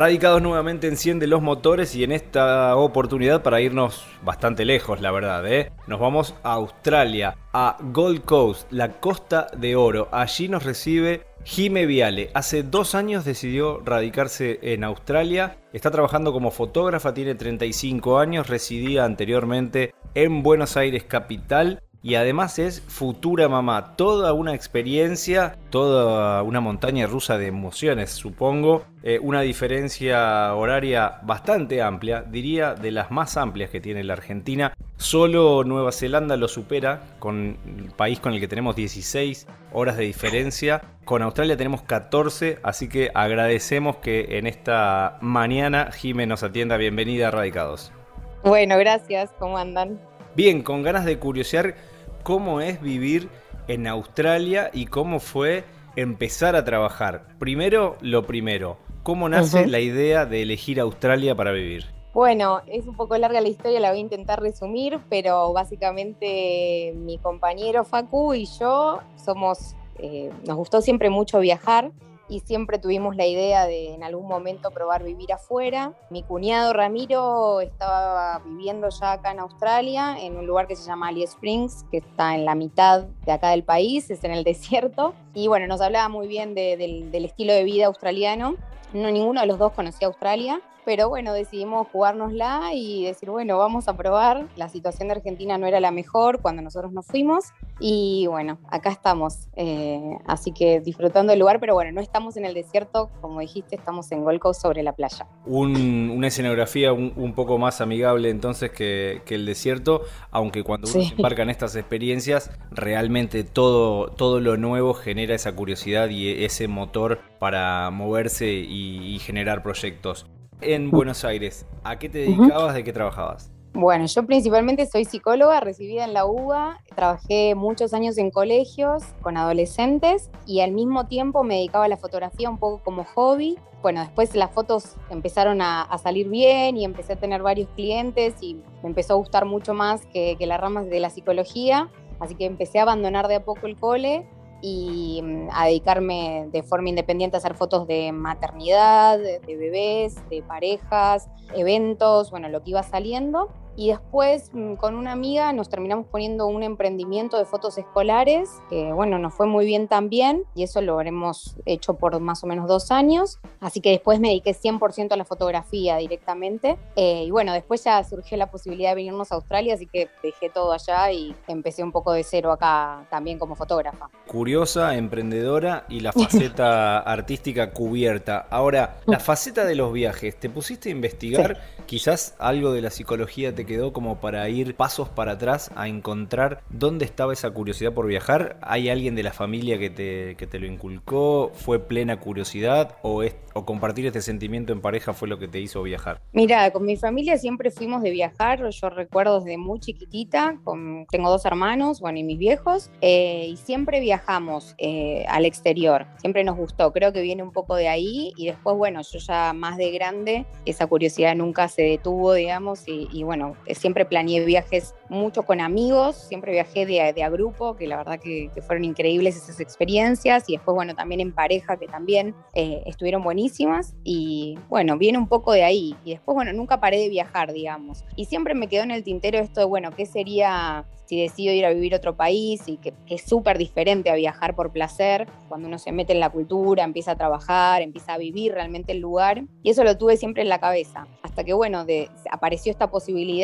Radicados nuevamente enciende los motores y en esta oportunidad para irnos bastante lejos, la verdad, ¿eh? Nos vamos a Australia, a Gold Coast, la Costa de Oro. Allí nos recibe Jime Viale. Hace dos años decidió radicarse en Australia. Está trabajando como fotógrafa, tiene 35 años, residía anteriormente en Buenos Aires capital y además es futura mamá. Toda una experiencia, toda una montaña rusa de emociones, supongo. Eh, una diferencia horaria bastante amplia, diría de las más amplias que tiene la Argentina. Solo Nueva Zelanda lo supera, con el país con el que tenemos 16 horas de diferencia. Con Australia tenemos 14, así que agradecemos que en esta mañana Jime nos atienda. Bienvenida a Radicados. Bueno, gracias. ¿Cómo andan? Bien, con ganas de curiosear cómo es vivir en Australia y cómo fue empezar a trabajar. Primero, lo primero, ¿cómo nace la idea de elegir Australia para vivir? Bueno, es un poco larga la historia, la voy a intentar resumir, pero básicamente mi compañero Facu y yo somos, eh, nos gustó siempre mucho viajar y siempre tuvimos la idea de en algún momento probar vivir afuera. Mi cuñado Ramiro estaba viviendo ya acá en Australia, en un lugar que se llama Alice Springs, que está en la mitad de acá del país, es en el desierto. Y bueno, nos hablaba muy bien del estilo de vida australiano. No, ninguno de los dos conocía Australia pero bueno, decidimos jugárnosla y decir, bueno, vamos a probar. La situación de Argentina no era la mejor cuando nosotros nos fuimos y bueno, acá estamos. Eh, así que disfrutando el lugar, pero bueno, no estamos en el desierto, como dijiste, estamos en Gold Coast sobre la playa. una escenografía un, poco más amigable entonces que, el desierto, aunque cuando uno se embarca en estas experiencias, realmente todo, todo lo nuevo genera esa curiosidad y ese motor para moverse y generar proyectos en Buenos Aires. ¿A qué te dedicabas? ¿De qué trabajabas? Bueno, yo principalmente soy psicóloga, recibida en la UBA, trabajé muchos años en colegios con adolescentes y al mismo tiempo me dedicaba a la fotografía un poco como hobby. Bueno, después las fotos empezaron a, salir bien y empecé a tener varios clientes y me empezó a gustar mucho más que, que las ramas de la psicología, así que empecé a abandonar de a poco el cole y mm, a dedicarme de forma independiente a hacer fotos de maternidad, de, bebés, de parejas, eventos, bueno, lo que iba saliendo. Y después mm, con una amiga nos terminamos poniendo un emprendimiento de fotos escolares, que bueno, nos fue muy bien también, y eso lo habremos hecho por más o menos dos años. Así que después me dediqué 100% a la fotografía directamente. Eh, y bueno, después ya surgió la posibilidad de venirnos a Australia, así que dejé todo allá y empecé un poco de cero acá también como fotógrafa. Curiosa, emprendedora y la faceta artística cubierta. Ahora, la mm. faceta de los viajes, ¿te pusiste a investigar? Quizás algo de la psicología te quedó como para ir pasos para atrás a encontrar dónde estaba esa curiosidad por viajar? ¿Hay alguien de la familia que te, que te lo inculcó? ¿Fue plena curiosidad? ¿O, ¿O compartir este sentimiento en pareja fue lo que te hizo viajar? Mira, con mi familia siempre fuimos de viajar. Yo recuerdo desde muy chiquitita, con, tengo dos hermanos, bueno, y mis viejos, eh, y siempre viajamos eh, al exterior. Siempre nos gustó. Creo que viene un poco de ahí. Y después, bueno, yo ya más de grande, esa curiosidad nunca se detuvo, digamos, y bueno, eh, siempre planeé viajes mucho con amigos, siempre viajé de, de a grupo, que la verdad que, fueron increíbles esas experiencias, y después, bueno, también en pareja, que también eh, estuvieron buenísimas, y bueno, viene un poco de ahí, y después, bueno, nunca paré de viajar, digamos, y siempre me quedó en el tintero esto de, bueno, ¿qué sería si decido ir a vivir a otro país y que, es súper diferente a viajar por placer, cuando uno se mete en la cultura, empieza a trabajar, empieza a vivir realmente el lugar. Y eso lo tuve siempre en la cabeza. Hasta que, bueno, de, apareció esta posibilidad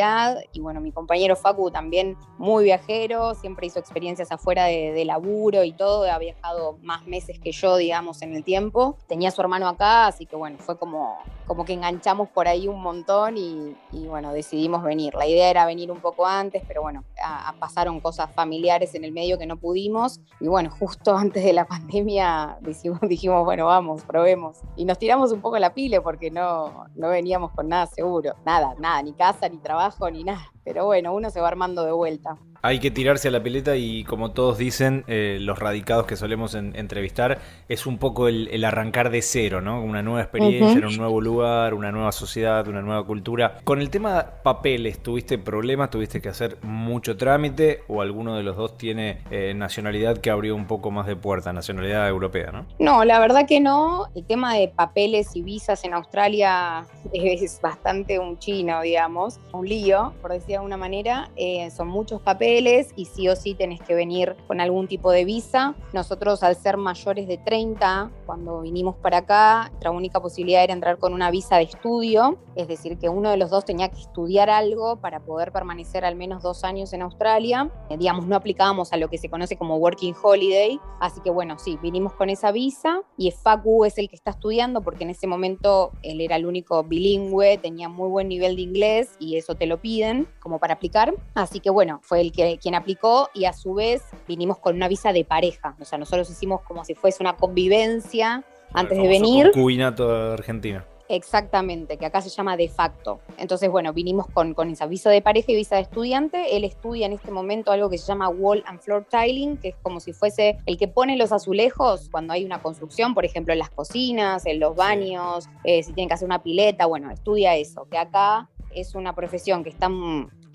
y, bueno, mi compañero Facu también muy viajero, siempre hizo experiencias afuera de, laburo y todo, ha viajado más meses que yo, digamos, en el tiempo. Tenía a su hermano acá, así que, bueno, fue como, como que enganchamos por ahí un montón y, bueno, decidimos venir. La idea era venir un poco antes, pero bueno, a pasaron cosas familiares en el medio que no pudimos. Y bueno, justo antes de la pandemia dijimos, dijimos bueno, vamos, probemos. Y nos tiramos un poco la pile porque no, no veníamos con nada seguro. Nada, nada, ni casa, ni trabajo, ni nada. Pero bueno, uno se va armando de vuelta. Hay que tirarse a la pileta y como todos dicen, eh, los radicados que solemos entrevistar, es un poco el, arrancar de cero, ¿no? Una nueva experiencia, en un nuevo lugar, una nueva sociedad, una nueva cultura. Con el tema papeles, ¿tuviste problemas? ¿Tuviste que hacer mucho trámite? ¿O alguno de los dos tiene eh, nacionalidad que abrió un poco más de puerta, nacionalidad europea, ¿no? No, la verdad que no. El tema de papeles y visas en Australia es bastante un chino, digamos, un lío, por decir de alguna manera. Eh, son muchos papeles y sí o sí tenés que venir con algún tipo de visa. Nosotros, al ser mayores de 30, cuando vinimos para acá, nuestra única posibilidad era entrar con una visa de estudio, es decir, que uno de los dos tenía que estudiar algo para poder permanecer al menos dos años en Australia. Eh, digamos, no aplicábamos a lo que se conoce como Working Holiday, así que bueno, sí, vinimos con esa visa y Facu es el que está estudiando porque en ese momento él era el único bilingüe, tenía muy buen nivel de inglés y eso te lo piden como para aplicar. Así que bueno, fue el que quien aplicó y a su vez vinimos con una visa de pareja. O sea, nosotros hicimos como si fuese una convivencia antes de venir. Cubinato Argentina. Exactamente, que acá se llama de facto. Entonces, bueno, vinimos con, con esa visa de pareja y visa de estudiante. Él estudia en este momento algo que se llama wall and floor tiling, que es como si fuese el que pone los azulejos cuando hay una construcción, por ejemplo, en las cocinas, en los baños, eh, si tienen que hacer una pileta, bueno, estudia eso, que acá es una profesión que está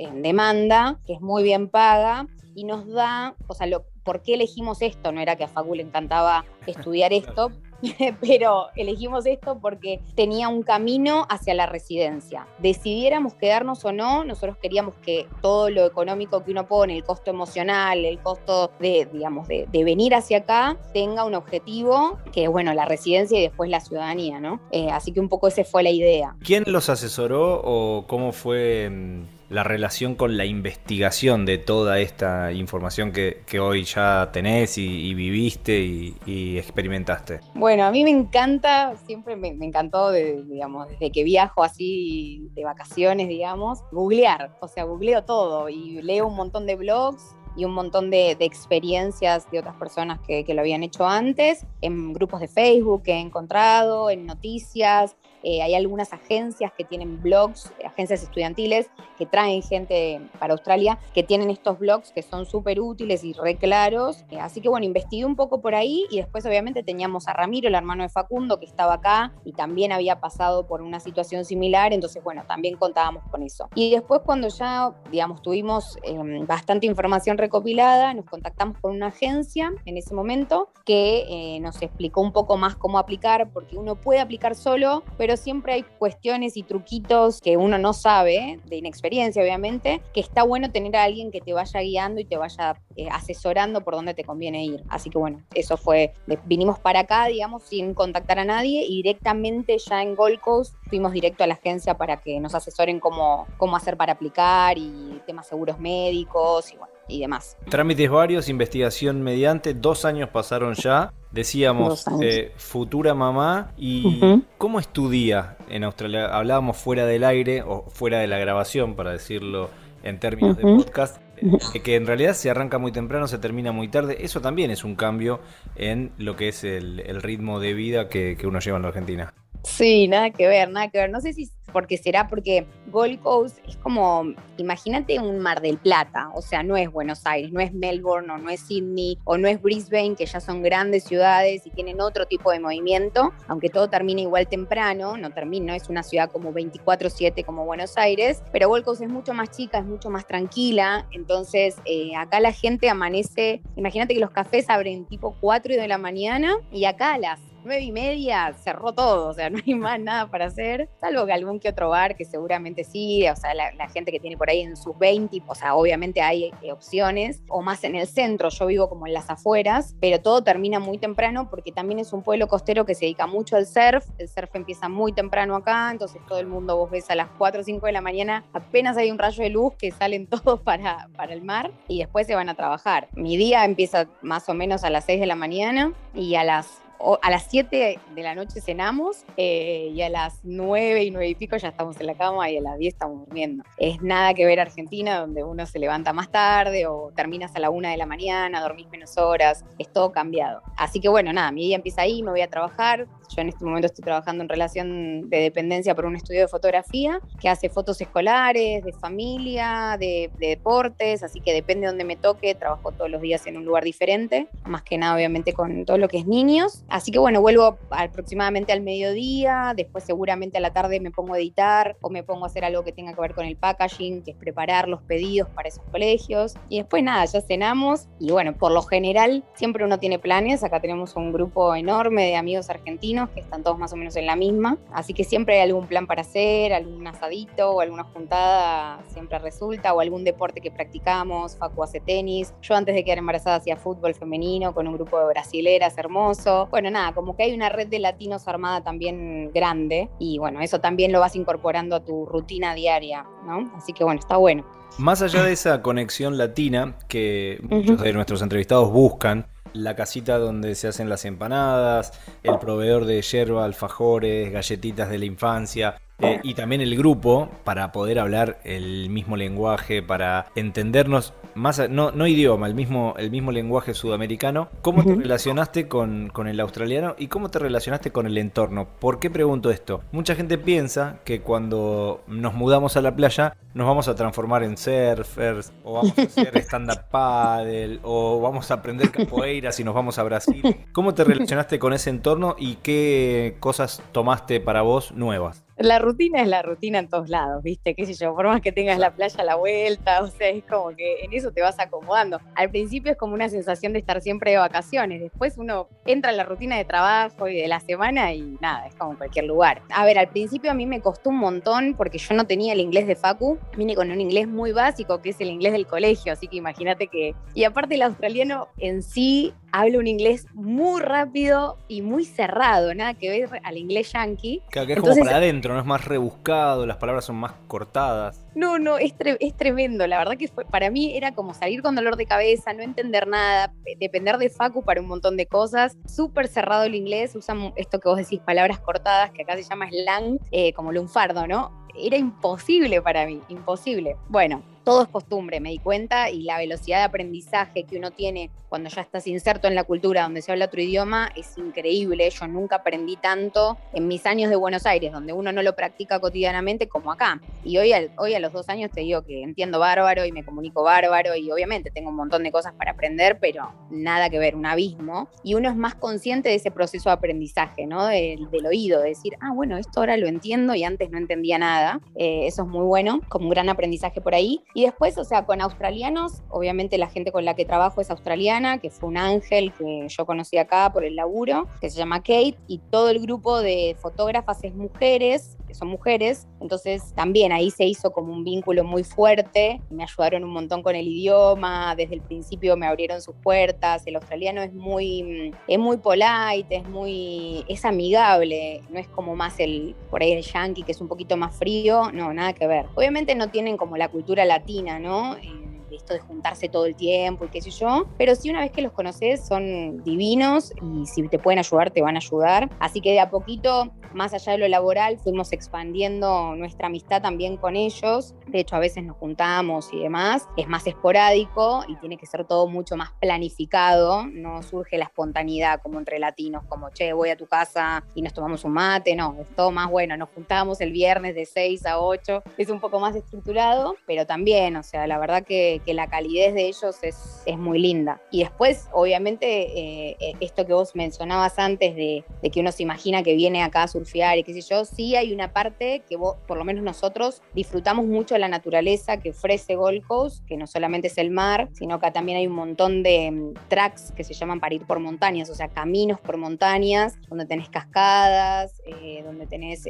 en demanda, que es muy bien paga y nos da, o sea, lo, ¿por qué elegimos esto? No era que a Facu le encantaba estudiar esto, pero elegimos esto porque tenía un camino hacia la residencia. Decidiéramos quedarnos o no, nosotros queríamos que todo lo económico que uno pone, el costo emocional, el costo de, digamos, de, venir hacia acá, tenga un objetivo que es, bueno, la residencia y después la ciudadanía, ¿no? Eh, así que un poco esa fue la idea. ¿Quién los asesoró o cómo fue mm, la relación con la investigación de toda esta información que, hoy ya tenés y, viviste y, experimentaste? Bueno, a mí me encanta, siempre me, encantó, digamos, desde que viajo así de vacaciones, digamos, googlear, o sea, googleo todo y leo un montón de blogs y un montón de, experiencias de otras personas que, que, lo habían hecho antes, en grupos de Facebook que he encontrado, en noticias, eh, hay algunas agencias que tienen blogs, agencias estudiantiles, que traen gente para Australia, que tienen estos blogs que son súper útiles y re claros. Eh, así que bueno, investigué un poco por ahí y después obviamente teníamos a Ramiro, el hermano de Facundo, que estaba acá y también había pasado por una situación similar, entonces bueno, también contábamos con eso. Y después cuando ya, digamos, tuvimos em, bastante información recopilada, nos contactamos con una agencia en ese momento que eh, nos explicó un poco más cómo aplicar, porque uno puede aplicar solo, pero pero siempre hay cuestiones y truquitos que uno no sabe, de inexperiencia obviamente, que está bueno tener a alguien que te vaya guiando y te vaya eh, asesorando por dónde te conviene ir. Así que bueno, eso fue, vinimos para acá, digamos, sin contactar a nadie y directamente ya en Gold Coast fuimos directo a la agencia para que nos asesoren cómo, cómo hacer para aplicar y temas seguros médicos y bueno y demás. Trámites varios, investigación mediante, dos años pasaron ya. Decíamos, eh, futura mamá, ¿y cómo es tu día en Australia? Hablábamos fuera del aire o fuera de la grabación, para decirlo en términos de podcast, eh, que en realidad se arranca muy temprano, se termina muy tarde. Eso también es un cambio en lo que es el, ritmo de vida que, que uno lleva en la Argentina. Sí, nada que ver, nada que ver. No sé si porque será porque Gold Coast es como, imagínate un Mar del Plata, o sea, no es Buenos Aires, no es Melbourne, o no es Sydney, o no es Brisbane, que ya son grandes ciudades y tienen otro tipo de movimiento, aunque todo termina igual temprano, no termina, es una ciudad como 24/7 como Buenos Aires, pero Gold Coast es mucho más chica, es mucho más tranquila, entonces eh, acá la gente amanece, imagínate que los cafés abren tipo 4 de la mañana y acá a las nueve y media cerró todo, o sea, no hay más nada para hacer, salvo que algún que otro bar que seguramente sí, o sea, la, gente que tiene por ahí en sus 20, o sea, obviamente hay eh, opciones, o más en el centro, yo vivo como en las afueras, pero todo termina muy temprano porque también es un pueblo costero que se dedica mucho al surf, el surf empieza muy temprano acá, entonces todo el mundo vos ves a las 4 o 5 de la mañana, apenas hay un rayo de luz que salen todos para, para el mar y después se van a trabajar. Mi día empieza más o menos a las 6 de la mañana y a las a las 7 de la noche cenamos eh, y a las 9 y 9 y pico ya estamos en la cama y a las 10 estamos durmiendo. Es nada que ver Argentina, donde uno se levanta más tarde o terminas a la 1 de la mañana, dormís menos horas, es todo cambiado. Así que bueno, nada, mi día empieza ahí, me voy a trabajar, Yo en este momento estoy trabajando en relación de dependencia por un estudio de fotografía que hace fotos escolares, de familia, de, deportes, así que depende de donde me toque, trabajo todos los días en un lugar diferente, más que nada obviamente con todo lo que es niños. Así que bueno, vuelvo aproximadamente al mediodía, después seguramente a la tarde me pongo a editar o me pongo a hacer algo que tenga que ver con el packaging, que es preparar los pedidos para esos colegios. Y después nada, ya cenamos y bueno, por lo general siempre uno tiene planes, acá tenemos un grupo enorme de amigos argentinos que están todos más o menos en la misma, así que siempre hay algún plan para hacer, algún asadito o alguna juntada siempre resulta, o algún deporte que practicamos, Facu hace tenis, yo antes de quedar embarazada hacía fútbol femenino con un grupo de brasileras hermoso, bueno nada, como que hay una red de latinos armada también grande y bueno, eso también lo vas incorporando a tu rutina diaria, ¿no? Así que bueno, está bueno. Más allá de esa conexión latina que muchos de nuestros entrevistados buscan, la casita donde se hacen las empanadas, el proveedor de yerba, alfajores, galletitas de la infancia. Eh, y también el grupo para poder hablar el mismo lenguaje, para entendernos más, no, no idioma, el mismo, el mismo lenguaje sudamericano. ¿Cómo te relacionaste con, con, el australiano y cómo te relacionaste con el entorno? ¿Por qué pregunto esto? Mucha gente piensa que cuando nos mudamos a la playa nos vamos a transformar en surfers, o vamos a hacer stand-up paddle, o vamos a aprender capoeira si nos vamos a Brasil. ¿Cómo te relacionaste con ese entorno y qué cosas tomaste para vos nuevas? La rutina es la rutina en todos lados, ¿viste? ¿Qué sé yo? Por más que tengas la playa a la vuelta, o sea, es como que en eso te vas acomodando. Al principio es como una sensación de estar siempre de vacaciones, después uno entra en la rutina de trabajo y de la semana y nada, es como cualquier lugar. A ver, al principio a mí me costó un montón porque yo no tenía el inglés de Facu, vine con un inglés muy básico que es el inglés del colegio, así que imagínate que... Y aparte el australiano en sí habla un inglés muy rápido y muy cerrado, nada que ver al inglés yankee. Claro, que es como para adentro, no es más rebuscado, las palabras son más cortadas. No, no, es, es tremendo. La verdad que fue, para mí era como salir con dolor de cabeza, no entender nada, depender de Facu para un montón de cosas. Súper cerrado el inglés, usan esto que vos decís, palabras cortadas, que acá se llama slang, eh, como lunfardo, ¿no? Era imposible para mí, imposible. Bueno, todo es costumbre, me di cuenta, y la velocidad de aprendizaje que uno tiene cuando ya estás inserto en la cultura donde se habla otro idioma es increíble. Yo nunca aprendí tanto en mis años de Buenos Aires, donde uno no lo practica cotidianamente como acá. Y hoy, hoy a los dos años te digo que entiendo bárbaro y me comunico bárbaro y obviamente tengo un montón de cosas para aprender, pero nada que ver, un abismo. Y uno es más consciente de ese proceso de aprendizaje, ¿no? Del, oído, de decir, ah, bueno, esto ahora lo entiendo y antes no entendía nada. Eh, eso es muy bueno, como un gran aprendizaje por ahí. Y después, o sea, con australianos, obviamente la gente con la que trabajo es australiana, que fue un ángel que yo conocí acá por el laburo, que se llama Kate, y todo el grupo de fotógrafas es mujeres, son mujeres, entonces también ahí se hizo como un vínculo muy fuerte, me ayudaron un montón con el idioma, desde el principio me abrieron sus puertas, el australiano es muy, es muy polite, es muy, es amigable, no es como más el, por ahí el yankee que es un poquito más frío, no, nada que ver. Obviamente no tienen como la cultura latina, ¿no? Eh, esto de juntarse todo el tiempo y qué sé yo, pero sí una vez que los conoces son divinos y si te pueden ayudar, te van a ayudar. Así que de a poquito, más allá de lo laboral, fuimos expandiendo nuestra amistad también con ellos. De hecho, a veces nos juntamos y demás. Es más esporádico y tiene que ser todo mucho más planificado. No surge la espontaneidad como entre latinos, como, che, voy a tu casa y nos tomamos un mate. No, es todo más bueno. Nos juntamos el viernes de 6 a 8. Es un poco más estructurado, pero también, o sea, la verdad que que la calidez de ellos es, es muy linda. Y después, obviamente, eh, eh, esto que vos mencionabas antes de, de, que uno se imagina que viene acá a surfear y qué sé yo, sí hay una parte que vos, por lo menos nosotros, disfrutamos mucho de la naturaleza que ofrece Gold Coast, que no solamente es el mar, sino que también hay un montón de mm, tracks que se llaman para ir por montañas, o sea, caminos por montañas, donde tenés cascadas, eh, donde tenés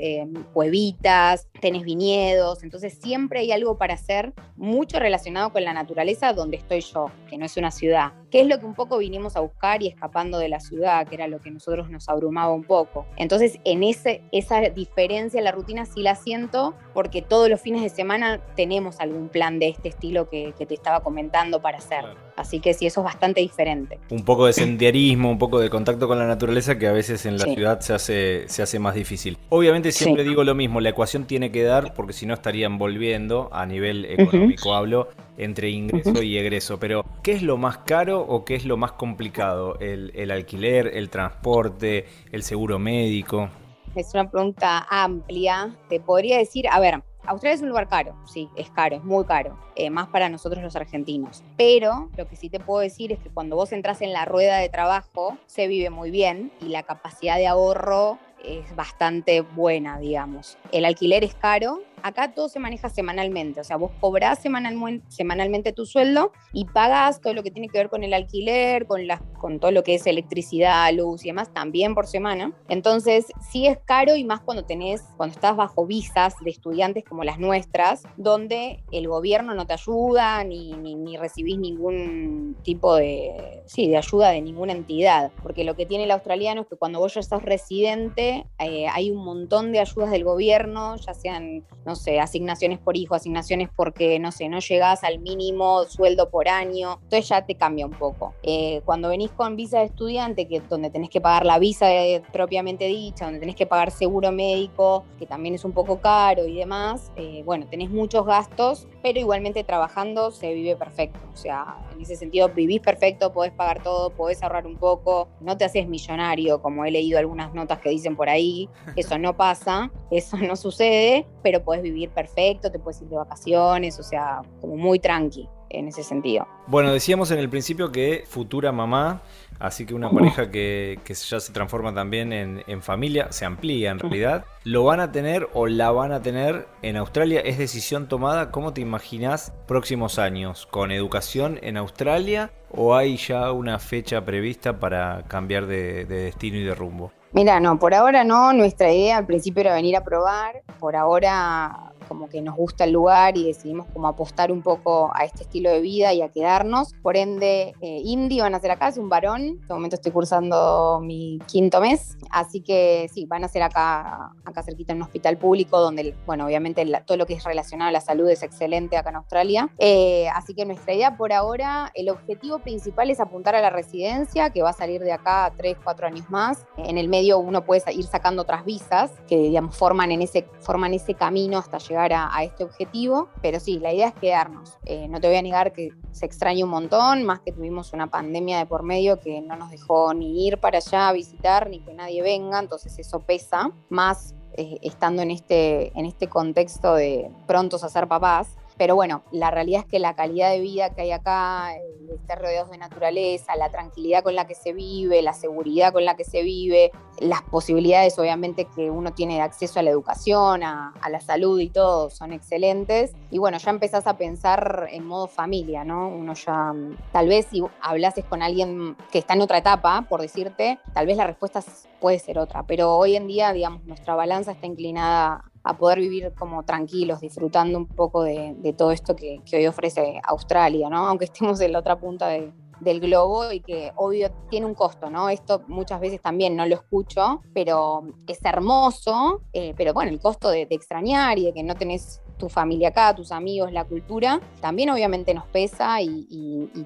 cuevitas, tenés viñedos, entonces siempre hay algo para hacer, mucho relacionado con la naturaleza donde estoy yo, que no es una ciudad. Que es lo que un poco vinimos a buscar y escapando de la ciudad, que era lo que a nosotros nos abrumaba un poco. Entonces, en ese, esa diferencia en la rutina sí la siento, porque todos los fines de semana tenemos algún plan de este estilo que, te estaba comentando para hacer. Así que sí, eso es bastante diferente. Un poco de senderismo, un poco de contacto con la naturaleza que a veces en la ciudad se hace, se hace más difícil. Obviamente siempre digo lo mismo, la ecuación tiene que dar, porque si no estarían volviendo, a nivel económico hablo, entre ingreso y egreso. Pero, ¿qué es lo más caro o qué es lo más complicado? ¿El, el alquiler, el transporte, el seguro médico? Es una pregunta amplia. Te podría decir, a ver, Australia es un lugar caro, sí, es caro, es muy caro, eh, más para nosotros los argentinos. Pero lo que sí te puedo decir es que cuando vos entras en la rueda de trabajo, se vive muy bien y la capacidad de ahorro es bastante buena, digamos. El alquiler es caro, acá todo se maneja semanalmente, o sea, vos cobrás semanalmente tu sueldo y pagas todo lo que tiene que ver con el alquiler, con, con todo lo que es electricidad, luz y demás, también por semana. Entonces, sí es caro y más cuando tenés, cuando estás bajo visas de estudiantes como las nuestras, donde el gobierno no te ayuda ni, ni, recibís ningún tipo de, sí, de ayuda de ninguna entidad, porque lo que tiene el australiano es que cuando vos ya estás residente, eh, hay un montón de ayudas del gobierno, ya sean, sé, asignaciones por hijo, asignaciones porque, no sé, no llegás al mínimo sueldo por año, entonces ya te cambia un poco. Eh, cuando venís con visa de estudiante, que donde tenés que pagar la visa propiamente dicha, donde tenés que pagar seguro médico, que también es un poco caro y demás, eh, bueno, tenés muchos gastos, pero igualmente trabajando se vive perfecto, o sea, en ese sentido vivís perfecto, podés pagar todo, podés ahorrar un poco, no te haces millonario, como he leído algunas notas que dicen por ahí, eso no pasa, eso no sucede, pero podés vivir perfecto, te puedes ir de vacaciones, o sea, como muy tranqui en ese sentido. Bueno, decíamos en el principio que futura mamá, así que una pareja que, ya se transforma también en, familia, se amplía en realidad, lo van a tener o la van a tener en Australia, es decisión tomada, ¿cómo te imaginas próximos años? ¿Con educación en Australia o hay ya una fecha prevista para cambiar de destino y de rumbo? Mira, no, por ahora no. Nuestra idea al principio era venir a probar. Por ahora como que nos gusta el lugar y decidimos como apostar un poco a este estilo de vida y a quedarnos. Por ende, eh, Indy van a ser acá, es un varón. En este momento estoy cursando mi quinto mes. Así que sí, van a ser acá, acá cerquita en un hospital público donde, bueno, obviamente todo lo que es relacionado a la salud es excelente acá en Australia. Eh, así que nuestra idea por ahora, el objetivo principal es apuntar a la residencia, que va a salir de acá tres, cuatro años más. En el medio uno puede ir sacando otras visas que, digamos, forman en ese, forman ese camino hasta llegar a, este objetivo, pero sí, la idea es quedarnos. Eh, no te voy a negar que se extraña un montón, más que tuvimos una pandemia de por medio que no nos dejó ni ir para allá a visitar, ni que nadie venga, entonces eso pesa, más eh, estando en este, en este contexto de prontos a ser papás. Pero bueno, la realidad es que la calidad de vida que hay acá, estar rodeados de naturaleza, la tranquilidad con la que se vive, la seguridad con la que se vive, las posibilidades obviamente que uno tiene de acceso a la educación, a, la salud y todo, son excelentes. Y bueno, ya empezás a pensar en modo familia, ¿no? Uno ya, tal vez si hablases con alguien que está en otra etapa, por decirte, tal vez la respuesta puede ser otra. Pero hoy en día, digamos, nuestra balanza está inclinada a poder vivir como tranquilos, disfrutando un poco de, todo esto que, hoy ofrece Australia, ¿no? Aunque estemos en la otra punta del globo y que obvio tiene un costo, ¿no? Esto muchas veces también no lo escucho, pero es hermoso, eh, pero bueno, el costo de, extrañar y de que no tenés tu familia acá, tus amigos, la cultura, también obviamente nos pesa y,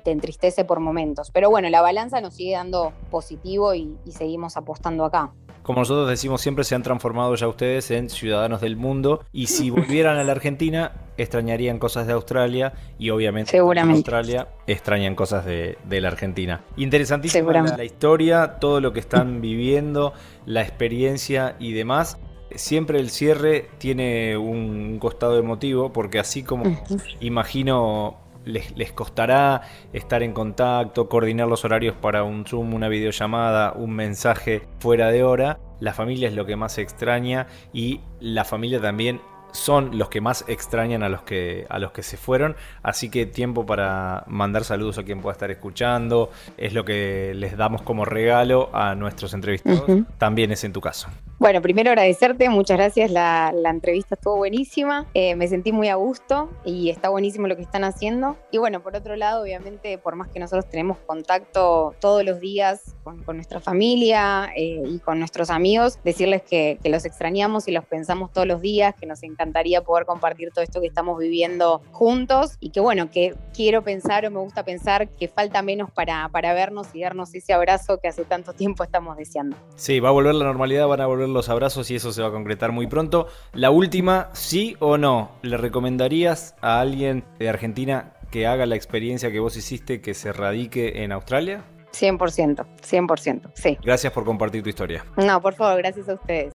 te entristece por momentos. Pero bueno, la balanza nos sigue dando positivo y seguimos apostando acá como nosotros decimos siempre, se han transformado ya ustedes en ciudadanos del mundo. Y si volvieran a la Argentina, extrañarían cosas de Australia y obviamente en Australia extrañan cosas de, la Argentina. Interesantísima la, la historia, todo lo que están viviendo, la experiencia y demás. Siempre el cierre tiene un costado emotivo, porque así como imagino les, costará estar en contacto, coordinar los horarios para un Zoom, una videollamada, un mensaje fuera de hora. La familia es lo que más extraña y la familia también son los que más extrañan a los que, a los que se fueron. Así que tiempo para mandar saludos a quien pueda estar escuchando. Es lo que les damos como regalo a nuestros entrevistados. También es en tu caso. Bueno, primero agradecerte, muchas gracias. La, entrevista estuvo buenísima. Eh, me sentí muy a gusto y está buenísimo lo que están haciendo. Y bueno, por otro lado, obviamente, por más que nosotros tenemos contacto todos los días con, nuestra familia eh, y con nuestros amigos, decirles que, que, los extrañamos y los pensamos todos los días, que nos encantaría poder compartir todo esto que estamos viviendo juntos y que bueno, que quiero pensar o me gusta pensar que falta menos para, para vernos y darnos ese abrazo que hace tanto tiempo estamos deseando. Sí, va a volver la normalidad, van a volver los abrazos y eso se va a concretar muy pronto. La última, sí o no, ¿le recomendarías a alguien de Argentina que haga la experiencia que vos hiciste, que se radique en Australia? 100%, 100%, sí. Gracias por compartir tu historia. No, por favor, gracias a ustedes.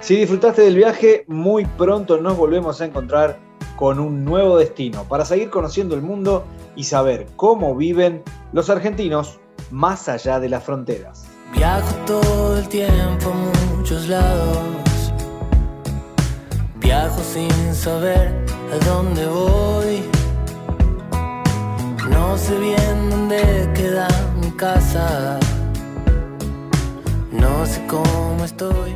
Si disfrutaste del viaje, muy pronto nos volvemos a encontrar con un nuevo destino para seguir conociendo el mundo y saber cómo viven los argentinos más allá de las fronteras. Viajo todo el tiempo a muchos lados. Viajo sin saber a dónde voy. No sé bien dónde queda mi casa. No sé cómo estoy.